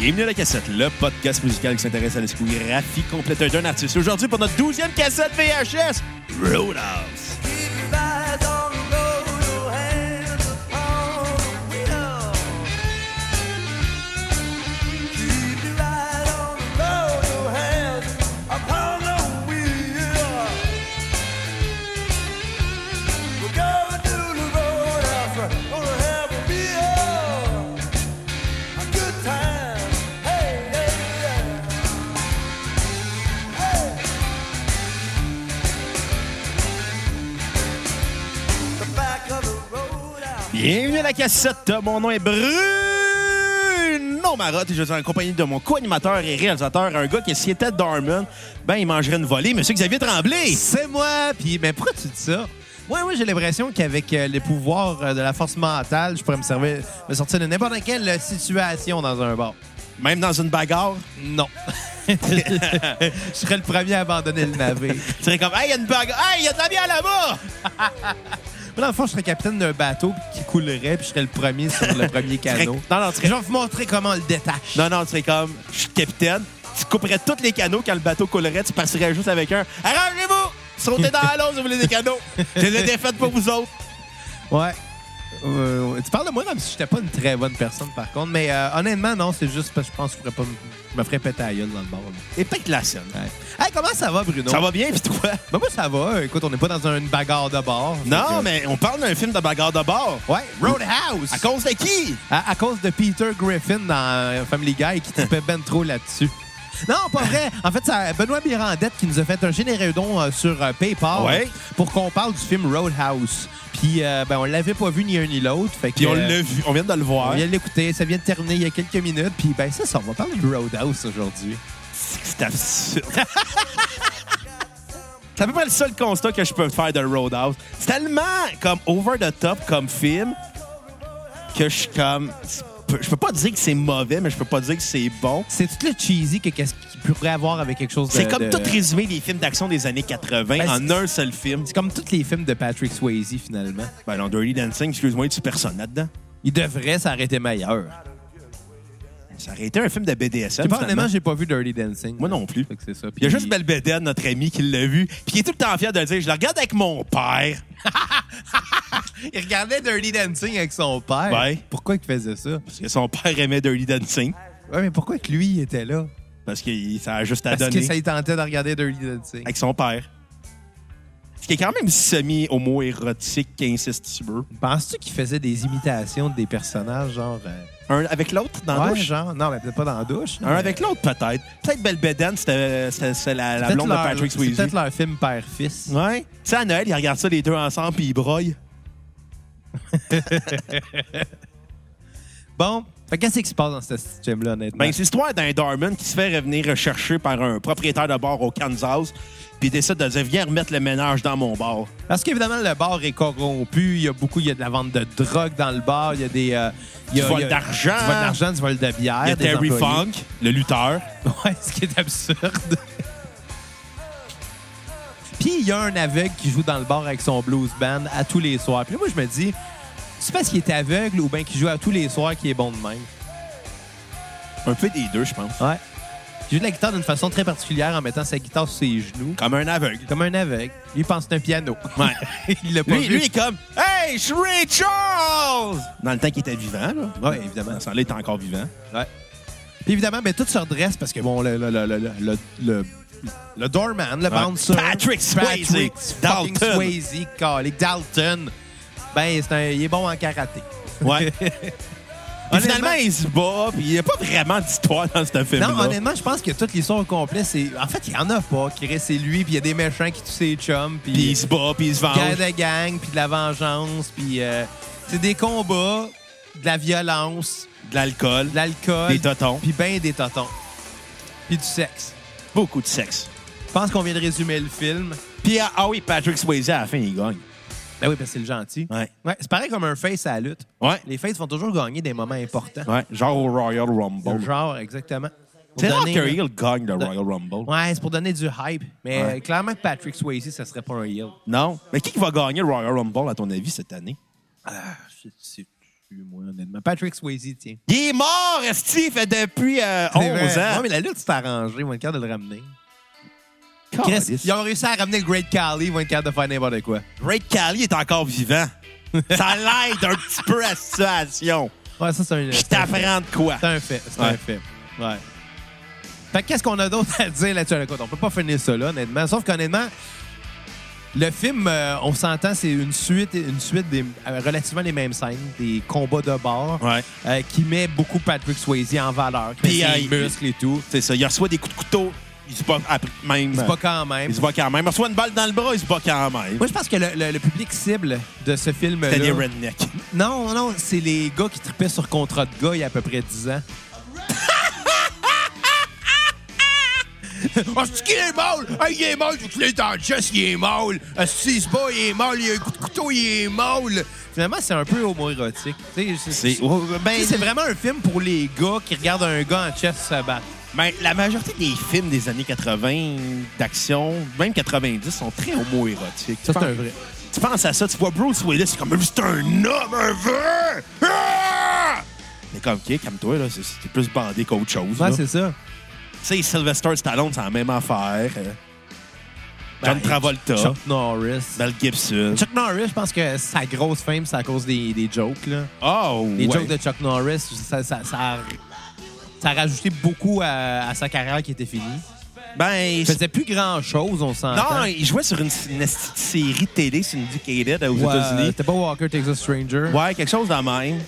Bienvenue à la cassette, le podcast musical qui s'intéresse à la discographie complète d'un artiste. Aujourd'hui, pour notre douzième cassette VHS, Roadhouse. Bienvenue à la cassette. Mon nom est Bruno Marotte et je suis en compagnie de mon co-animateur et réalisateur, un gars qui, s'il était Darman, ben, il mangerait une volée. Monsieur Xavier Tremblay. C'est moi. Puis, mais pourquoi tu dis ça? Moi, moi j'ai l'impression qu'avec euh, les pouvoirs euh, de la force mentale, je pourrais me, servir, me sortir de n'importe quelle situation dans un bar. Même dans une bagarre? Non. je serais le premier à abandonner le navire. Tu serais comme, hey, il y a une bagarre. Hey, il y a de la bière là-bas. Moi, dans le fond, je serais capitaine d'un bateau qui coulerait, puis je serais le premier sur le premier canot. Non, non, tu serais- Je vais vous montrer comment on le détache. Non, non, tu serais comme, je suis capitaine. Tu couperais tous les canaux quand le bateau coulerait. Tu passerais juste avec un. Arrangez-vous! Sautez dans l'eau si vous voulez des canaux. Je les ai défaites pour vous autres. Ouais. Euh, tu parles de moi comme si j'étais pas une très bonne personne, par contre. Mais euh, honnêtement, non, c'est juste parce que je pense que je, ferais pas, je me ferais péter la gueule dans le bar. Et peut-être la scène. Ouais. Hey, comment ça va, Bruno? Ça va bien, pis toi? Ben, moi, ça va. Écoute, on n'est pas dans une bagarre de bar. Fait Non, que- mais on parle d'un film de bagarre de bord. Ouais, Roadhouse. À cause de qui? À, à cause de Peter Griffin dans euh, Family Guy qui tripait ben trop là-dessus. Non, pas vrai. En fait, c'est Benoît Mirandette qui nous a fait un généreux don euh, sur euh, PayPal Ouais. pour qu'on parle du film Roadhouse. Puis, euh, ben, on l'avait pas vu ni un ni l'autre. Fait que, Puis on euh, l'a vu, on vient de le On voir. vient de l'écouter. Ça vient de terminer il y a quelques minutes. Puis, ben, c'est ça. On va parler de Roadhouse aujourd'hui. C'est absurde. C'est à peu près le seul constat que je peux faire de Roadhouse. C'est tellement comme over the top comme film que je suis comme. Je peux pas dire que c'est mauvais, mais je peux pas dire que c'est bon. C'est tout le cheesy que qu'est-ce qu'il pourrait avoir avec quelque chose de. C'est comme de- tout résumé des films d'action des années 80 Ben, en un seul film. C'est comme tous les films de Patrick Swayze, finalement. Ben non, Dirty Dancing, excuse-moi, tu personne là-dedans? Il devrait s'arrêter meilleur. Ça aurait été un film de BDSM. Honnêtement, j'ai pas vu Dirty Dancing. Moi non plus. C'est ça. Il y a juste Belbeden, notre ami, qui l'a vu, puis qui est tout le temps fier de le dire. Je le regarde avec mon père. Il regardait Dirty Dancing avec son père. Ouais. Pourquoi il faisait ça? Parce que son père aimait Dirty Dancing. Ouais, mais pourquoi que lui il était là? Parce que il- ça a juste à Parce donner que ça lui tentait de regarder Dirty Dancing. avec son père. Ce qui est quand même semi-homo-érotique, incestueux. Penses-tu qu'il faisait des imitations des personnages, genre. euh, Un avec l'autre dans la ouais, douche? genre. Non, mais peut-être pas dans la douche. Un avec l'autre, peut-être. Peut-être Belbeden, c'était c'était- la, la blonde de Patrick c'est Swayze. peut-être leur film père-fils. Ouais. Tu sais, à Noël, ils regardent ça les deux ensemble puis ils broient. Bon, fait qu'est-ce qui se passe dans ce film-là, honnêtement? Ben, c'est l'histoire d'un Darman qui se fait revenir recherché par un propriétaire de bar au Kansas puis il décide de dire Viens remettre le ménage dans mon bar. Parce qu'évidemment, le bar est corrompu. Il y a beaucoup, il y a de la vente de drogue dans le bar. Il y a des. euh, il y a, Du vol il y a- d'argent. Du vol d'argent, du vol de bière. Il y a Terry. Funk, le lutteur. Ouais, ce qui est absurde. Puis il y a un aveugle qui joue dans le bar avec son blues band à tous les soirs. Puis là, moi, je me dis, c'est parce qu'il est aveugle ou bien qu'il joue à tous les soirs qu'il est bon de même? Un peu des deux, je pense. Ouais. Il joue de la guitare d'une façon très particulière en mettant sa guitare sur ses genoux. Comme un aveugle. Comme un aveugle. Lui, il pense que c'est un piano. Ouais. il l'a pas Lui, vu. lui, il est comme Hey, je suis Ray Charles! Dans le temps qu'il était vivant, là. Ouais, évidemment. Dans ce temps-là, il était encore vivant. Ouais. Puis évidemment, ben, tout se redresse parce que, bon, le, le, le, le, le, le, le doorman, le bouncer... Patrick Swayze. Patrick Dalton. Swayze. Dalton. Ben, c'est un, il est bon en karaté. Ouais. Finalement, il se bat, puis il n'y a pas vraiment d'histoire dans ce film-là. Non, honnêtement, je pense que toute l'histoire au complet, c'est... En fait, il y en a pas. Chris, c'est lui, puis il y a des méchants qui tuent ses chums, Puis il puis... se bat, puis il se venge. Guerre de gang, puis de la vengeance, puis... euh, c'est des combats, de la violence, De l'alcool, de l'alcool, des totons, puis ben des totons. Puis du sexe. beaucoup de sexe. Je pense qu'on vient de résumer le film. Puis, ah ah oui, Patrick Swayze, à la fin, il gagne. Ben oui, parce que c'est le gentil. Ouais. Ouais, c'est pareil comme un face à la lutte. Ouais. Les faces vont toujours gagner des moments importants. Ouais, genre au Royal Rumble. Genre, exactement. Pour C'est rare donner- qu'un heel gagne le Royal Rumble. Ouais, c'est pour donner du hype. Mais Ouais. euh, clairement que Patrick Swayze, ça serait pas un heel. Non. Mais qui qui va gagner le Royal Rumble, à ton avis, cette année? Ah, c'est- plus, moi, honnêtement. Patrick Swayze, tiens. Il est mort, Steve, depuis euh, 11 C'est vrai. ans. Ouais, mais la lutte, c'est arrangé. Vont être capables de le ramener. Chris, ils ont réussi à ramener le Great Khali. Ils vont être capables de faire n'importe quoi. Great Cali est encore vivant. Ça l'aide un petit peu à la situation. Ouais, ça, c'est un, Je t'apprends de quoi. C'est un fait. C'est Ouais. un fait. Ouais. Fait que qu'est-ce qu'on a d'autre à dire là-dessus? Écoute, on peut pas finir ça là, honnêtement. Sauf qu'honnêtement, le film, euh, on s'entend, c'est une suite, une suite des euh, relativement les mêmes scènes, des combats de bord, Ouais. euh, qui met beaucoup Patrick Swayze en valeur, qui Puis, met ses muscles et tout. C'est ça. Il reçoit des coups de couteau. Il se bat après, même. C'est pas quand même. Il se bat quand même. Il reçoit une balle dans le bras, il se bat quand même. Moi, je pense que le, le- le public cible de ce film-là. C'était des rednecks. Non, non, non, c'est les gars qui tripaient sur contrat de gars il y a à peu près 10 ans. Ah, c'est qu'il est mal! Ah, il est mal, tu l'as dans le chest, il est mal! Ah, si il se bat, il est mal, il a un coup de couteau, il est mal! Finalement, c'est un peu homo-érotique. C'est- tu ben, vraiment un film pour les gars qui regardent un gars en chest se battre. Ben, la majorité des films des années 80 d'action, même 90, sont très homo-érotiques. Ça, c'est un vrai. Tu penses à ça, tu vois Bruce Willis, c'est comme c'est un homme, un vrai! Ah! Mais comme, OK, calme-toi, là, c'est c'est plus bandé qu'autre chose. Ouais, là. c'est ça. Tu sais, Sylvester Stallone, c'est la même affaire. Euh, John Ben, Travolta, Chuck Norris. Mel Gibson. Chuck Norris, je pense que sa grosse fame, c'est à cause des, des jokes, là. Oh, Les ouais. jokes de Chuck Norris, ça, ça, ça a, ça a rajouté beaucoup à, à sa carrière qui était finie. Ben, Il faisait plus grand-chose, on s'entend. non, il jouait sur une, une série télé syndicated aux Ouais, États-Unis. C'était pas Walker Texas Stranger. Ouais, quelque chose de même.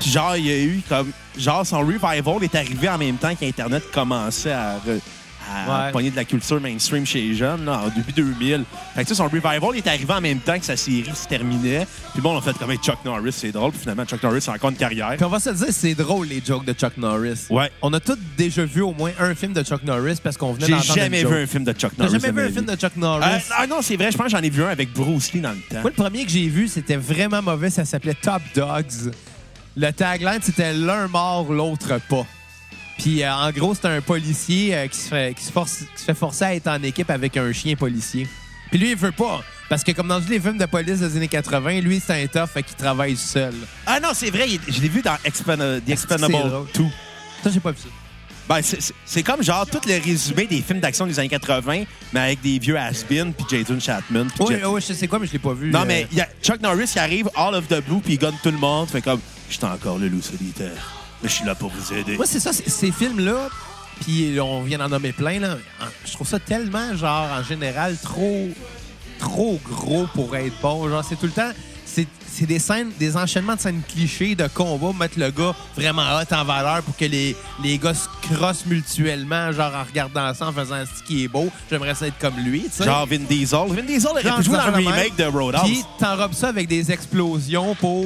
Puis genre, il y a eu comme. Genre, son revival est arrivé en même temps qu'Internet commençait à, re- à Ouais. pogner de la culture mainstream chez les jeunes, là, début 2000. Fait que son revival est arrivé en même temps que sa série se terminait. Puis bon, on a fait comme Chuck Norris, c'est drôle. Puis finalement, Chuck Norris a encore une carrière. Puis on va se dire, c'est drôle, les jokes de Chuck Norris. Ouais. On a tous déjà vu au moins un film de Chuck Norris parce qu'on venait J'ai d'entendre jamais une joke. vu un film de Chuck Norris. jamais de vu un film de Chuck Norris? Euh, ah non, c'est vrai, je pense que j'en ai vu un avec Bruce Lee dans le temps. Moi, le premier que j'ai vu, c'était vraiment mauvais. Ça s'appelait Top Dogs. Le tagline, c'était l'un mort, l'autre pas. Puis, euh, en gros, c'était un policier euh, qui, se fait, qui, se force- qui se fait forcer à être en équipe avec un chien policier. Puis lui, il veut pas. Parce que comme dans tous les films de police des années 80, lui, c'est un tough, fait qu'il travaille seul. Ah non, c'est vrai, il- je l'ai vu dans Expen- The c'est Expendable drôle. 2. Ça, j'ai pas vu ça. Ben, c'est- c'est c'est comme genre tout le résumé des films d'action des années 80, mais avec des vieux has-been, puis Jason Chatman. puis Oui, Jet- oui, je sais quoi, mais je l'ai pas vu. Non, euh. mais il y a Chuck Norris qui arrive, all of the blue, puis il gagne tout le monde. Fait comme, je suis encore le loup solitaire. Mais je suis là pour vous aider. Moi, c'est ça, ces films-là, puis on vient d'en nommer plein, là, en- je trouve ça tellement, genre, en général, trop, trop gros pour être bon. Genre, c'est tout le temps, c'est des scènes, des enchaînements de scènes clichés de combat, mettre le gars vraiment hot en valeur pour que les, les gars se crossent mutuellement, genre, en regardant ça, en faisant ce qui est beau. J'aimerais ça être comme lui, tu sais. Genre Vin Diesel. Vin Diesel jouer ça dans le remake de. Roadhouse. Puis t'enrobes ça avec des explosions pour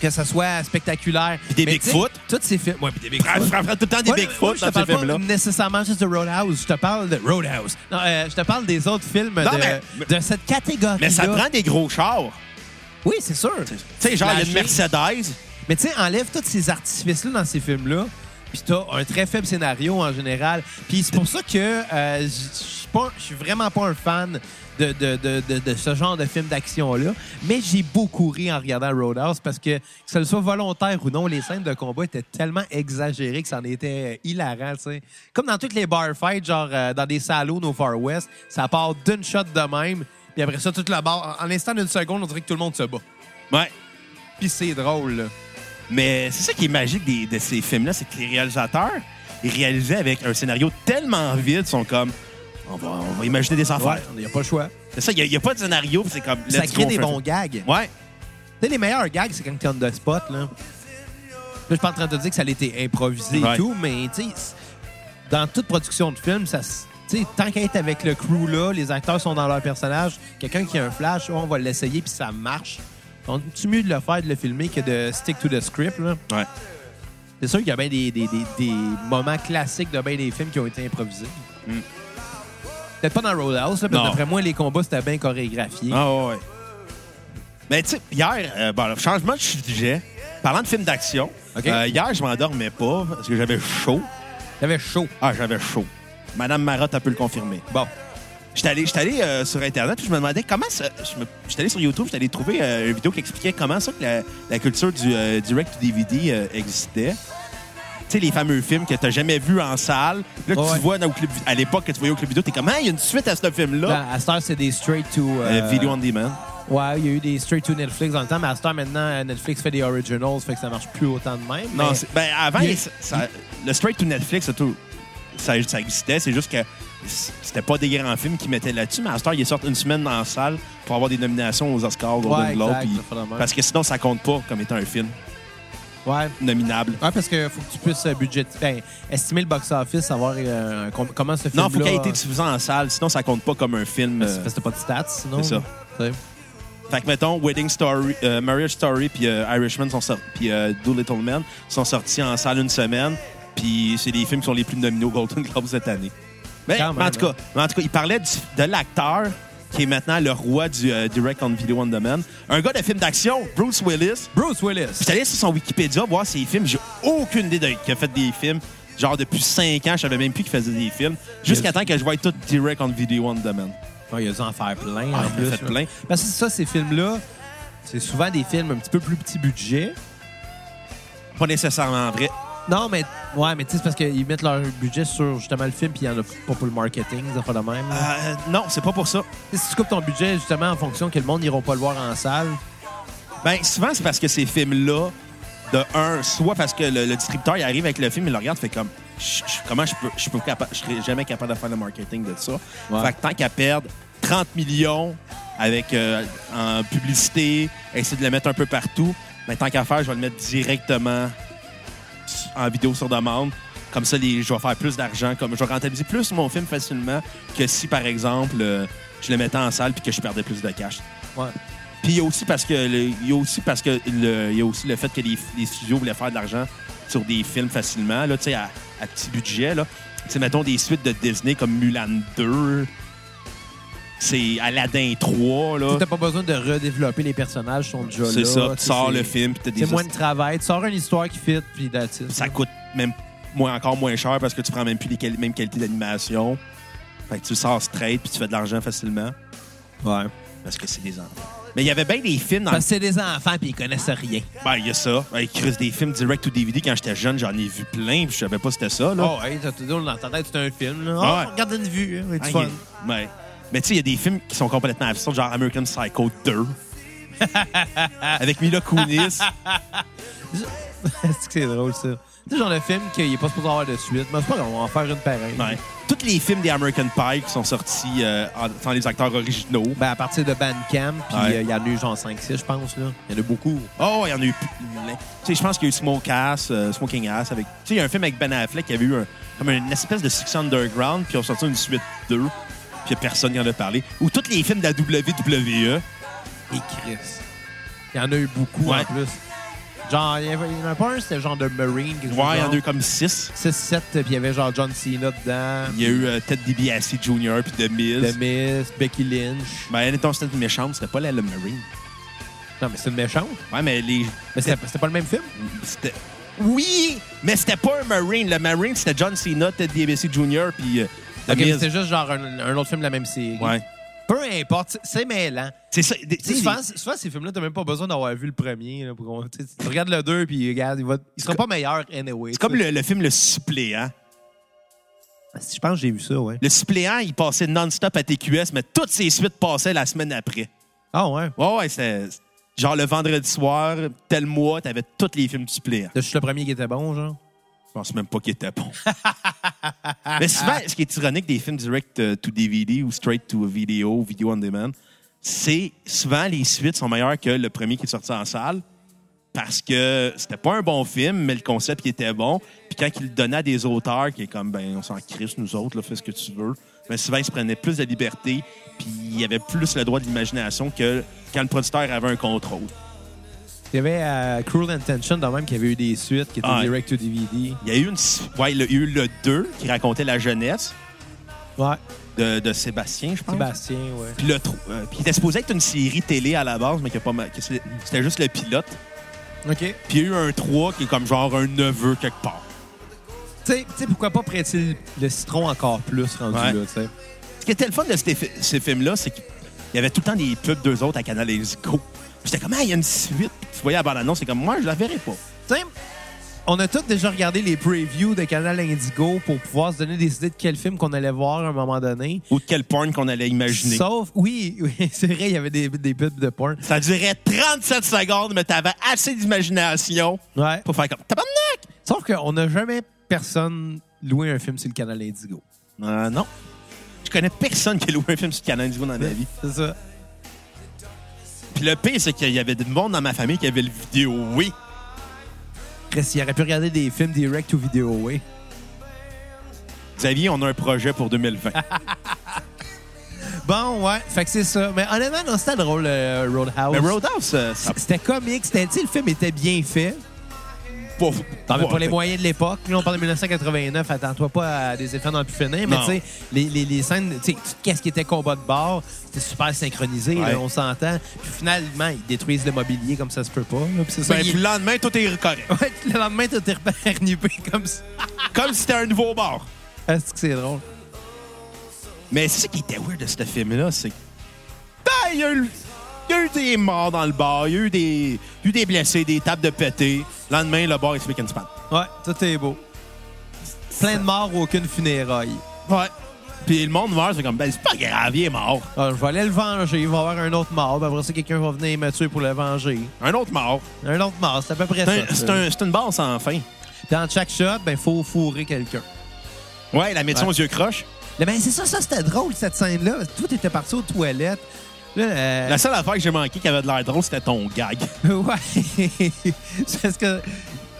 que ça soit spectaculaire. Puis des Bigfoot. Tous ces films. Ouais, puis des Bigfoot. fra- tout le temps des Bigfoot ouais, je te dans parle ce film-là. pas nécessairement juste de Roadhouse. Je te parle de Roadhouse. Non, euh, je te parle des autres films de, cette catégorie. Mais ça prend des gros chars. Oui, c'est sûr. Tu sais, genre, il y a une. Mercedes. Mais tu sais, enlève tous ces artifices-là dans ces films-là, puis t'as un très faible scénario en général. Puis c'est pour ça que euh, je suis vraiment pas un fan de, de, de, de, ce genre de film d'action-là. Mais j'ai beaucoup ri en regardant Roadhouse parce que, que ce soit volontaire ou non, les scènes de combat étaient tellement exagérées que ça en était hilarant, tu sais. Comme dans toutes les bar fights, genre euh, dans des salons au Far West, ça part d'une shot de même, puis après ça, toute la barre, en l'instant d'une seconde, on dirait que tout le monde se bat. Ouais. Puis c'est drôle, là. Mais c'est ça qui est magique des- de ces films-là, c'est que les réalisateurs, ils réalisaient avec un scénario tellement vide, sont comme, on va, on va imaginer des affaires. Il n'y a pas le choix. C'est ça, il n'y a, pas de scénario, puis c'est comme, Ça let's crée go, des on fait bons ça. gags. Ouais. Tu sais, les meilleurs gags, c'est quand t'es on the spot, là. Là, je suis pas en train de te dire que ça a été improvisé Ouais. et tout, mais tu sais, c- dans toute production de film, ça, s- tu sais, tant qu'à être avec le crew là, les acteurs sont dans leur personnage, quelqu'un qui a un flash, oh, on va l'essayer puis ça marche. Donc, c'est mieux de le faire, de le filmer que de stick to the script, là? Ouais. C'est sûr qu'il y a bien des, des- des- des moments classiques de bien des films qui ont été improvisés. Mm. Peut-être pas dans Roadhouse, là, parce que d'après moi, les combats, c'était bien chorégraphié. Ah ouais, ouais. Mais tu sais, hier, euh, bon, le changement de sujet, parlant de films d'action, euh, hier, je m'endormais pas parce que j'avais chaud. T'avais chaud. Ah, j'avais chaud. Madame Marotte a pu le confirmer. Bon. J'étais allé, j'étais allé euh, sur Internet puis je me demandais comment ça. J'étais allé sur YouTube, j'étais allé trouver euh, une vidéo qui expliquait comment ça que la, la culture du euh, direct to DVD euh, existait. Tu sais, les fameux films que t'as jamais vus en salle. Là, tu Ouais. vois dans le club, à l'époque que tu voyais au club vidéo, t'es comme, ah, il y a une suite à ce film-là. Là, à cette heure, c'est des straight to. Euh, Video on demand. Ouais, il y a eu des straight to Netflix dans le temps, mais à heure, maintenant, Netflix fait des originals, fait que ça marche plus autant de même. Non, mais- ben, avant, il ça- le straight to Netflix, ça, tout- ça, ça existait. C'est juste que c'était pas des grands films qui mettaient là-dessus. Mais à heure, ils sortent une semaine dans la salle pour avoir des nominations aux Oscars, Golden Ouais, Globe. parce que sinon, ça compte pas comme étant un film Ouais. nominable. Ouais, parce qu'il faut que tu puisses euh, budget... ben, estimer le box-office, savoir euh, com- comment ce film Non, faut qu'il ait été diffusé en salle. Sinon, ça compte pas comme un film. euh, Parce que t'as pas de stats, sinon. C'est ça. Fait que, mettons, Wedding Story, euh, Marriage Story puis Irishman sont sortis, puis euh, Doolittle Man sont sortis en salle une semaine. Puis c'est les films qui sont les plus nominés au Golden Globe cette année. Mais, Quand mais en tout cas, mais en tout cas, il parlait du- de l'acteur qui est maintenant le roi du euh, direct on video on demand. Un gars de film d'action, Bruce Willis. Bruce Willis. Puis j'étais allé sur son Wikipédia voir ses films. J'ai aucune idée de, qu'il a fait des films. Genre depuis 5 ans, je savais même plus qu'il faisait des films. Jusqu'à temps que je voie tout direct on video on demand. Ouais, il a dû en faire plein, Ah, en plus. fait là. plein. Parce que c'est ça, ces films-là, c'est souvent des films un petit peu plus petit budget. Pas nécessairement vrai. Non, mais ouais, mais tu sais, c'est parce qu'ils mettent leur budget sur justement le film, puis il y en a pas pour le marketing, ça fait de même. là. Euh, non, c'est pas pour ça. Si tu coupes ton budget justement en fonction que le monde n'ira pas le voir en salle, Ben, souvent, c'est parce que ces films-là, de un, soit parce que le, le distributeur, il arrive avec le film, il le regarde, fait comme, comment je peux, je peux capa- je serais jamais capable de faire le marketing de ça. Ouais. Fait que tant qu'à perdre 30 millions avec, euh, en publicité, essayer de le mettre un peu partout, ben, tant qu'à faire, je vais le mettre directement en vidéo sur demande. Comme ça, les, je vais faire plus d'argent. Comme je vais rentabiliser plus mon film facilement que si, par exemple, euh, je le mettais en salle puis que je perdais plus de cash. ouais. Puis il y a aussi parce que le, il y a aussi parce que le, il y a aussi le fait que les, les studios voulaient faire de l'argent sur des films facilement là, tu sais à, à petit budget là. Mettons des suites de Disney comme Mulan 2, c'est Aladdin 3 là. T'as pas besoin de redévelopper les personnages, sont déjà là. C'est ça, tu sors le film puis t'as des C'est moins de travail. Tu sors une histoire qui fit, puis it. ça coûte même moins encore moins cher parce que tu prends même plus les quali- mêmes qualités d'animation. Fait que tu sors straight puis tu fais de l'argent facilement Ouais. parce que c'est des enfants. Mais il y avait bien des films dans Parce que c'est des enfants, puis ils connaissent rien. Ben, il y a ça. Ils creusent des films direct to DVD. Quand j'étais jeune, j'en ai vu plein, puis je savais pas c'était ça, là. Oh, hey, t'as tout dans ta tête, c'est un film. Là. Ouais. Oh, regarde une vue, hein, c'est Ah, fun. Ouais. Mais tu sais, il y a des films qui sont complètement absurdes, genre American Psycho 2. Avec Mila Kunis. c'est que c'est drôle, ça? Tu sais, genre le film qu'il n'est pas supposé avoir de suite. Mais c'est pas grave, on va en faire une pareille. Ouais. Tous les films des American Pie qui sont sortis euh, en- sans les acteurs originaux. Ben, à partir de Bandcamp, puis euh, Ouais. il y en a eu genre 5-6, je pense. là. Il y en a beaucoup. Oh, il y en a eu. Tu sais, je pense qu'il y a eu Smoke Ass, euh, Smoking Ass. Avec... Tu sais, il y a un film avec Ben Affleck qui avait eu un- comme une espèce de Six Underground, puis ils ont sorti une suite 2, puis personne n'y en a parlé. Ou tous les films de la WWE. Et Chris. Il y en a eu beaucoup Ouais. en plus. Genre, il y, en a pas un, c'était genre de Marine. Ouais, il y en a eu comme 6. 6-7, puis il y avait genre John Cena dedans. Il y a eu euh, Ted DiBiase Jr. puis The Miz. The Miz, Becky Lynch. Ben, étant c'était une méchante, c'était pas la le Marine. Non, mais c'est une méchante. Ouais, mais les. Mais c'était pas le même film? C'était. Oui, mais c'était pas un Marine. Le Marine, c'était John Cena, Ted DiBiase Jr. puis euh, Ok, mais Miz. c'est juste genre un, un autre film de la même série. Ouais. Peu importe, c'est- mêlant. C'est ça. souvent, souvent, ces films-là, t'as même pas besoin d'avoir vu le premier. Là, pour tu regardes le 2, puis regarde, il, va, il sera pas meilleur anyway. C'est comme le, le film Le Suppléant. Je pense que j'ai vu ça, ouais. Le Suppléant, il passait non-stop à TQS, mais toutes ses suites passaient la semaine après. Ah ouais? Ouais, ouais, c'est. Genre le vendredi soir, tel mois, t'avais tous les films du Suppléant. C'est juste le premier qui était bon, genre? Je pense même pas qu'il était bon. Mais souvent, ce qui est ironique des films direct euh, to DVD ou straight to video, video on demand, c'est souvent les suites sont meilleures que le premier qui est sorti en salle parce que c'était pas un bon film, mais le concept était bon. Puis quand il le donnait à des auteurs qui est comme, ben, on s'en crisse, nous autres, fais ce que tu veux. Mais souvent, ils se prenaient plus de liberté, puis il y avait plus le droit de l'imagination que quand le producteur avait un contrôle. Il y avait euh, Cruel Intention, dans même, qui avait eu des suites, qui étaient Ah, direct to DVD. Il y a eu, une, ouais, il y a eu le 2 qui racontait la jeunesse Ouais. de, de Sébastien, je pense. Sébastien, ouais. Puis le euh, puis il était supposé être une série télé à la base, mais qui a pas ma- que c'est- c'était juste le pilote. OK. Puis il y a eu un 3 qui est comme genre un neveu quelque part. Tu sais- tu sais, pourquoi pas prêter le, citron encore plus rendu Ouais. là, tu sais. Ce qui était le fun de ces, fi- ces films-là, c'est qu'il y avait tout le temps des pubs d'eux autres à Canal Go. J'étais comme, ah, il y a une suite. Puis tu voyais la bande-annonce, c'est comme, moi, je la verrai pas. Tu sais, on a tous déjà regardé les previews de Canal Indigo pour pouvoir se donner des idées de quel film qu'on allait voir à un moment donné. Ou de quel porn qu'on allait imaginer. Sauf, oui, oui c'est vrai, il y avait des, des pubs de porn. Ça durait 37 secondes, mais t'avais assez d'imagination Ouais. pour faire comme, tabarnak! Sauf qu'on n'a jamais personne loué un film sur le Canal Indigo. Euh, non. Je connais personne qui a loué un film sur Canal Go dans ma vie. C'est ça. Puis le pire, c'est qu'il y avait du monde dans ma famille qui avait le vidéo, oui. Chris, il aurait pu regarder des films direct ou vidéo, oui. Xavier, on a un projet pour 2020. Bon, ouais. Fait que c'est ça. Mais honnêtement, non, c'était drôle, euh, Roadhouse. mais Roadhouse, euh, ça C'était comique. C'était, tu sais, le film était bien fait. Pas. Pas les moyens de l'époque. On parle de 1989. Attends-toi pas à des effets dans le plus finir. Mais tu sais, les, les, les scènes, tu sais, qu'est-ce qui était combat de bord, c'était super synchronisé, Ouais. là, on s'entend. Puis finalement, ils détruisent le mobilier comme ça se peut pas. là. Puis c'est ça. Ben, il- puis le lendemain, tout est correct. Ouais, le lendemain, tout est repernippé comme ça. Comme si c'était un nouveau bar. Est-ce que c'est drôle? Mais c'est ça qui était weird de ce film-là, c'est que. Ben, il y, a eu- il y a eu des morts dans le bar, il y a eu des, eu des blessés, des tables de pété. Le lendemain, le bar est speak and span. Ouais, tout est beau. Plein de morts, aucune funéraille. Ouais. Puis le monde meurt, c'est comme, ben, c'est pas grave, il est mort. Ah, je vais aller le venger. Il va y avoir un autre mort. Puis après ça, quelqu'un va venir me tuer pour le venger. Un autre mort. Un autre mort, c'est à peu près C'est ça. c'est un- c'est une base sans fin. Dans chaque shot, ben, faut fourrer quelqu'un. Ouais, la médecin Ouais. aux yeux croches. Ben, c'est ça, ça c'était drôle, cette scène-là. Tout était parti aux toilettes. Là, euh, La seule affaire que j'ai manqué qui avait de l'air drôle, c'était ton gag. ouais. c'est parce que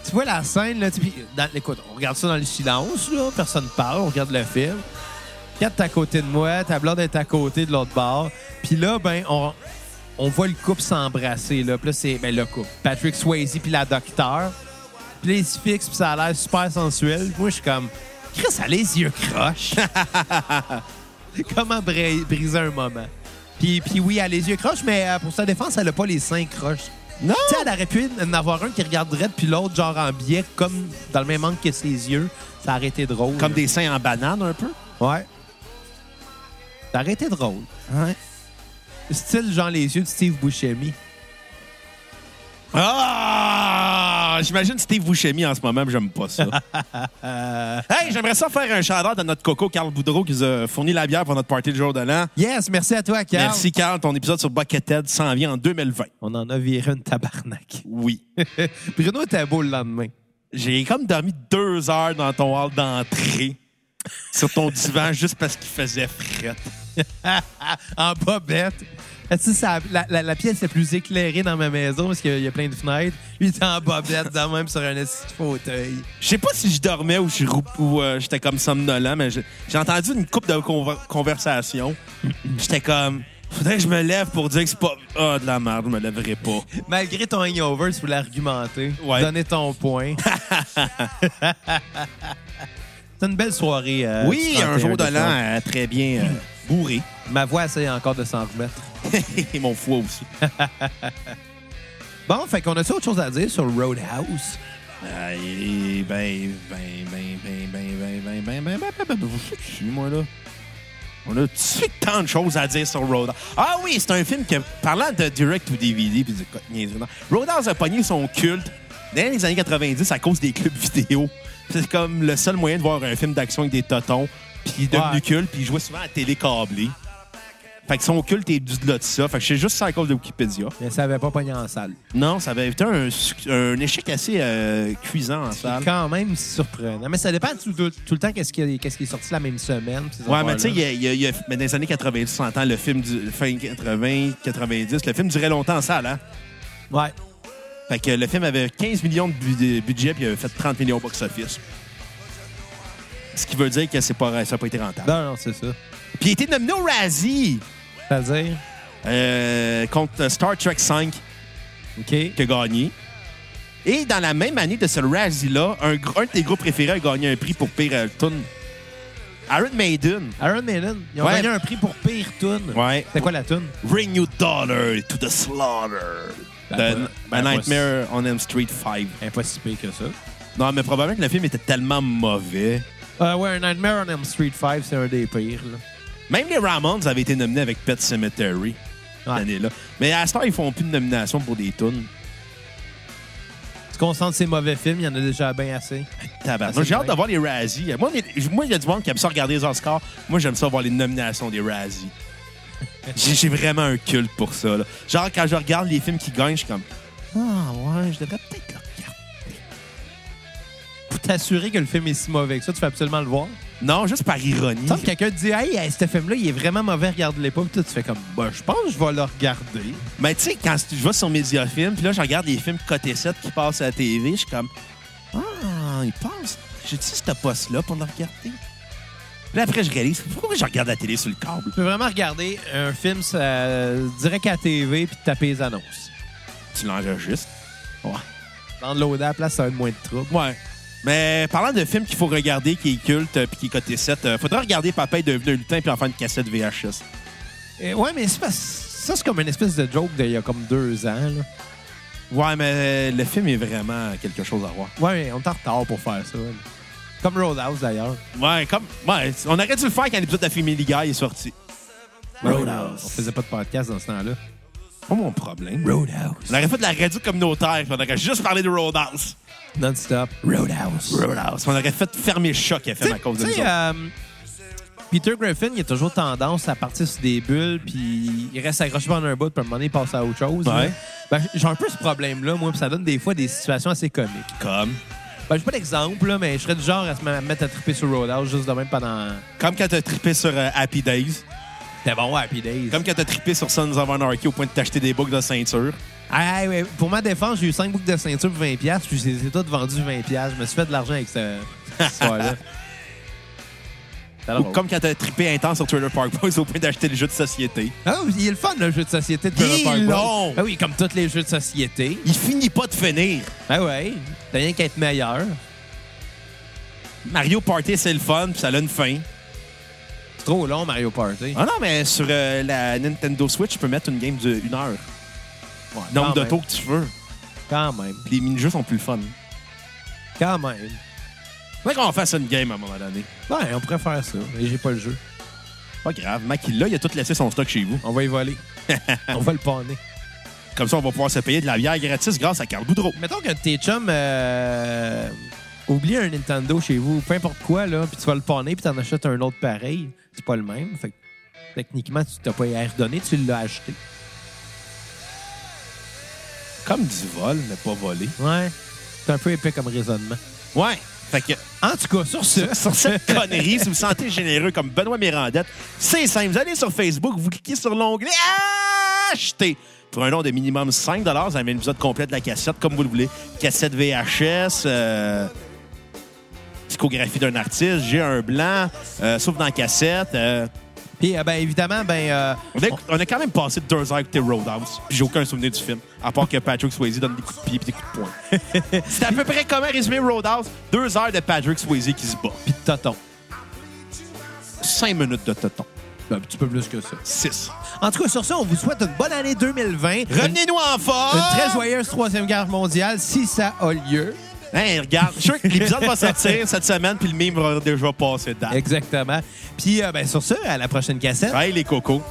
tu vois la scène, là, tu- puis dans- écoute, on regarde ça dans le silence, là, personne parle, on regarde le film. Kat est à côté de moi, ta blonde est à côté de l'autre bord. Puis là, ben, on, on voit le couple s'embrasser, là. Puis là, c'est ben, le couple. Patrick Swayze puis la docteur. Puis là, ils se fixent, puis ça a l'air super sensuel. Moi, je suis comme, Chris, elle a les yeux croches. Comment bra- briser un moment? Puis, puis oui, elle a les yeux croches, mais euh, pour sa défense, elle a pas les seins croches. Non! Tu sais, elle aurait pu en avoir un qui regarderait puis l'autre, genre en biais, comme dans le même angle que ses yeux. Ça aurait été drôle. Comme des seins en banane, un peu? Ouais. Ça aurait été drôle. Ouais. Style, genre, les yeux de Steve Buscemi. Ah! J'imagine Steve Buscemi en ce moment, mais j'aime pas ça. Hey, j'aimerais ça faire un shout de notre coco Carl Boudreau qui nous a fourni la bière pour notre party de jour de l'an. Yes, merci à toi, Carl. Merci, Carl. Ton épisode sur Buckethead s'en vient en 2020. On en a viré une tabarnak. Oui. Bruno était beau le lendemain. J'ai comme dormi deux heures dans ton hall d'entrée sur ton divan juste parce qu'il faisait frette. en bobette. Ça- la, la- la pièce est plus éclairée dans ma maison parce qu'il y a plein de fenêtres? Lui, il était en bobette, dans même sur un fauteuil. Je sais pas si je dormais ou euh, j'étais comme somnolent, mais j'ai entendu une coupe de conver- conversations. J'étais comme, faudrait que je me lève pour dire que c'est pas. Ah, de la merde, je me lèverai pas. Malgré ton hangover, tu voulais argumenter, Ouais. donner ton point. C'est une belle soirée. euh, oui, un 31 jour de l'an euh, très bien euh, bourré. Ma voix essaie encore de s'en remettre. Et mon foie aussi. Bon, fait qu'on a-tu autre chose à dire sur Roadhouse? Euh, ben, ben, ben, ben, ben, ben, ben, ben, ben, ben, ben, ben, ben, moi, là. On a tant de choses à dire sur Roadhouse. Ah oui, c'est un film que, parlant de direct ou DVD, puis de. Roadhouse a pogné son culte dans les années 90 à cause des clubs vidéo. C'est comme le seul moyen de voir un film d'action avec des totons, puis il est devenu culte, puis il jouait souvent à télé câblée. Fait que son culte est du delà de ça. Fait que sais juste ça à cause de Wikipédia. Mais ça avait pas pogné en salle. Non, ça avait été un, un échec assez euh, cuisant en C'est salle. quand même surprenant. Mais ça dépend tout, tout- tout le temps qu'est-ce qui, est- qu'est-ce qui est sorti la même semaine. Ouais, mais tu sais, il y a, il y a- il y a- mais dans les années 90, 100 ans, le film du fin 80, 90, le film durait longtemps en salle, hein? Ouais. Fait que le film avait 15 millions de bu- de budget puis il avait fait 30 millions au box-office. Ce qui veut dire que c'est pas, ça n'a pas été rentable. Non, non, c'est ça. Puis il a été nominé au Razzie C'est-à-dire, euh, contre Star Trek 5 OK. qui a gagné. Et dans la même année de ce Razzie-là, un, gr- un de tes groupes préférés a gagné un prix pour pire euh, tune. Iron Maiden. Iron Maiden, ils ont Ouais. gagné un prix pour pire tune. Ouais. C'est quoi la tune? Bring your daughter to the slaughter. Ben, The- ben, pas Nightmare on Elm Street 5. Impossible que ça. Non, mais probablement que le film était tellement mauvais. Euh, ouais, un Nightmare on Elm Street 5, c'est un des pires. là. Même les Ramones avaient été nominés avec Pet Cemetery cette Ouais. année-là. Mais à ce temps, ils font plus de nomination pour des tunes. Tu concentres ces mauvais films, il y en a déjà bien assez. Tabarnak. J'ai hâte vrai. de voir les Razzies. Moi, il y a du monde qui aime ça regarder les Oscars. Moi, j'aime ça voir les nominations des Razzies. J'ai j'ai vraiment un culte pour ça. là. Genre, quand je regarde les films qui gagnent, je suis comme Ah, ouais, je devrais peut-être le regarder. Pour t'assurer que le film est si mauvais que ça, tu fais absolument le voir. Non, juste par ironie. Tu sais, quelqu'un te dit, hey, ce film-là, il est vraiment mauvais, regarde-le pas. Puis toi, tu fais comme, bah, je pense que je vais le regarder. Mais tu sais, quand je vais sur Mediafilm, puis là, je regarde les films côté 7 qui passent à la TV, je suis comme Ah, ils passent. J'ai-tu ce poste-là pour le regarder? Puis là, après, je réalise pourquoi je regarde la télé sur le câble? Tu peux vraiment regarder un film ça, direct à la TV puis taper les annonces. Tu l'enregistres? Dans de l'audace, à la place, ça va être moins de trouble. Ouais. Mais parlant de films qu'il faut regarder, qui est culte, euh, puis qui est côté 7, euh, faudrait regarder Papa est devenu un lutin puis en faire une cassette VHS. Euh, ouais, mais c'est parce- ça, c'est comme une espèce de joke d'il y a comme deux ans. Là. Ouais, mais le film est vraiment quelque chose à voir. Ouais, mais on est en retard pour faire ça. là. Comme Roadhouse, d'ailleurs. Ouais, comme. Ouais, on aurait dû le faire quand l'épisode de Family Guy est sorti. Roadhouse. On faisait pas de podcast dans ce temps-là. Pas mon problème. Roadhouse. On aurait fait de la radio communautaire, puis on aurait juste parlé de Roadhouse. Non-stop. Roadhouse. Roadhouse. On aurait fait fermer Choc FM à cause de Tu nous sais, autres. euh, Peter Griffin, il a toujours tendance à partir sur des bulles, puis il reste accroché pendant un bout, puis à un moment donné, il passe à autre chose. Ouais. Ben, j'ai un peu ce problème-là, moi, puis ça donne des fois des situations assez comiques. Comme? Ben, j'ai pas d'exemple, là, mais je serais du genre à se me- mettre à triper sur Roadhouse juste de même pendant. Comme quand t'as trippé sur euh, Happy Days. C'était bon, Happy Days. Comme quand t'as trippé sur Sons of Anarchy au point de t'acheter des boucles de ceinture. Ah, ouais, pour ma défense, j'ai eu 5 boucles de ceinture pour 20$, piastres, puis je les ai toutes vendues 20$. piastres. Je me suis fait de l'argent avec ce- histoire-là. Ou comme quand t'as trippé intense sur Trailer Park Boys au point d'acheter des jeux de société. Ah, il est le fun, le jeu de société de Il Trailer est Park Boys. long. Ah oui, comme tous les jeux de société. Il finit pas de finir. Ah ouais, t'as rien qu'à être meilleur. Mario Party, c'est le fun, puis ça a une fin. Trop long, Mario Party. Ah non, mais sur euh, la Nintendo Switch, tu peux mettre une game d'une heure. Ouais, Nombre de tours que tu veux. Quand même. Puis les mini-jeux sont plus fun. Quand même. Faudrait qu'on fasse une game à un moment donné. Ouais, on pourrait faire ça, mais j'ai pas le jeu. Pas grave. Mac, il l'a, il a tout laissé son stock chez vous. On va y voler. on va le panner. Comme ça, on va pouvoir se payer de la bière gratis grâce à Carl Boudreau. Mettons que tes chums euh, oublient un Nintendo chez vous, peu importe quoi, là, puis tu vas le panner, puis t'en achètes un autre pareil. C'est pas le même. Fait que, techniquement, tu t'as pas redonner, tu l'as acheté. Comme du vol, mais pas volé. Ouais. C'est un peu épais comme raisonnement. Ouais. Fait que, En tout cas, sur ce. sur cette connerie, si vous vous sentez généreux comme Benoît Mirandette, c'est simple. Vous allez sur Facebook, vous cliquez sur l'onglet Acheter. Pour un nom de minimum 5 vous avez un épisode complet de la cassette, comme vous le voulez. Cassette VHS, euh, discographie d'un artiste, j'ai un blanc, euh, sauf dans la cassette. euh, Puis, euh, ben, évidemment, ben. euh, on, a, on a quand même passé deux heures à écouter Roadhouse, puis j'ai aucun souvenir du film, à part que Patrick Swayze donne des coups de pied et des coups de poing. C'est à peu près comment résumer Roadhouse? Deux heures de Patrick Swayze qui se bat. Puis de tonton. Cinq minutes de tonton. Ben, un petit peu plus que ça. Six. En tout cas, sur ça, on vous souhaite une bonne année 2020. Une, Revenez-nous en forme! une très joyeuse Troisième Guerre mondiale, si ça a lieu. Hey, regarde, je suis sûr que l'épisode va sortir cette semaine, puis le mime va déjà passer date. Exactement. Puis, euh, ben, sur ça, à la prochaine cassette. Hey, les cocos.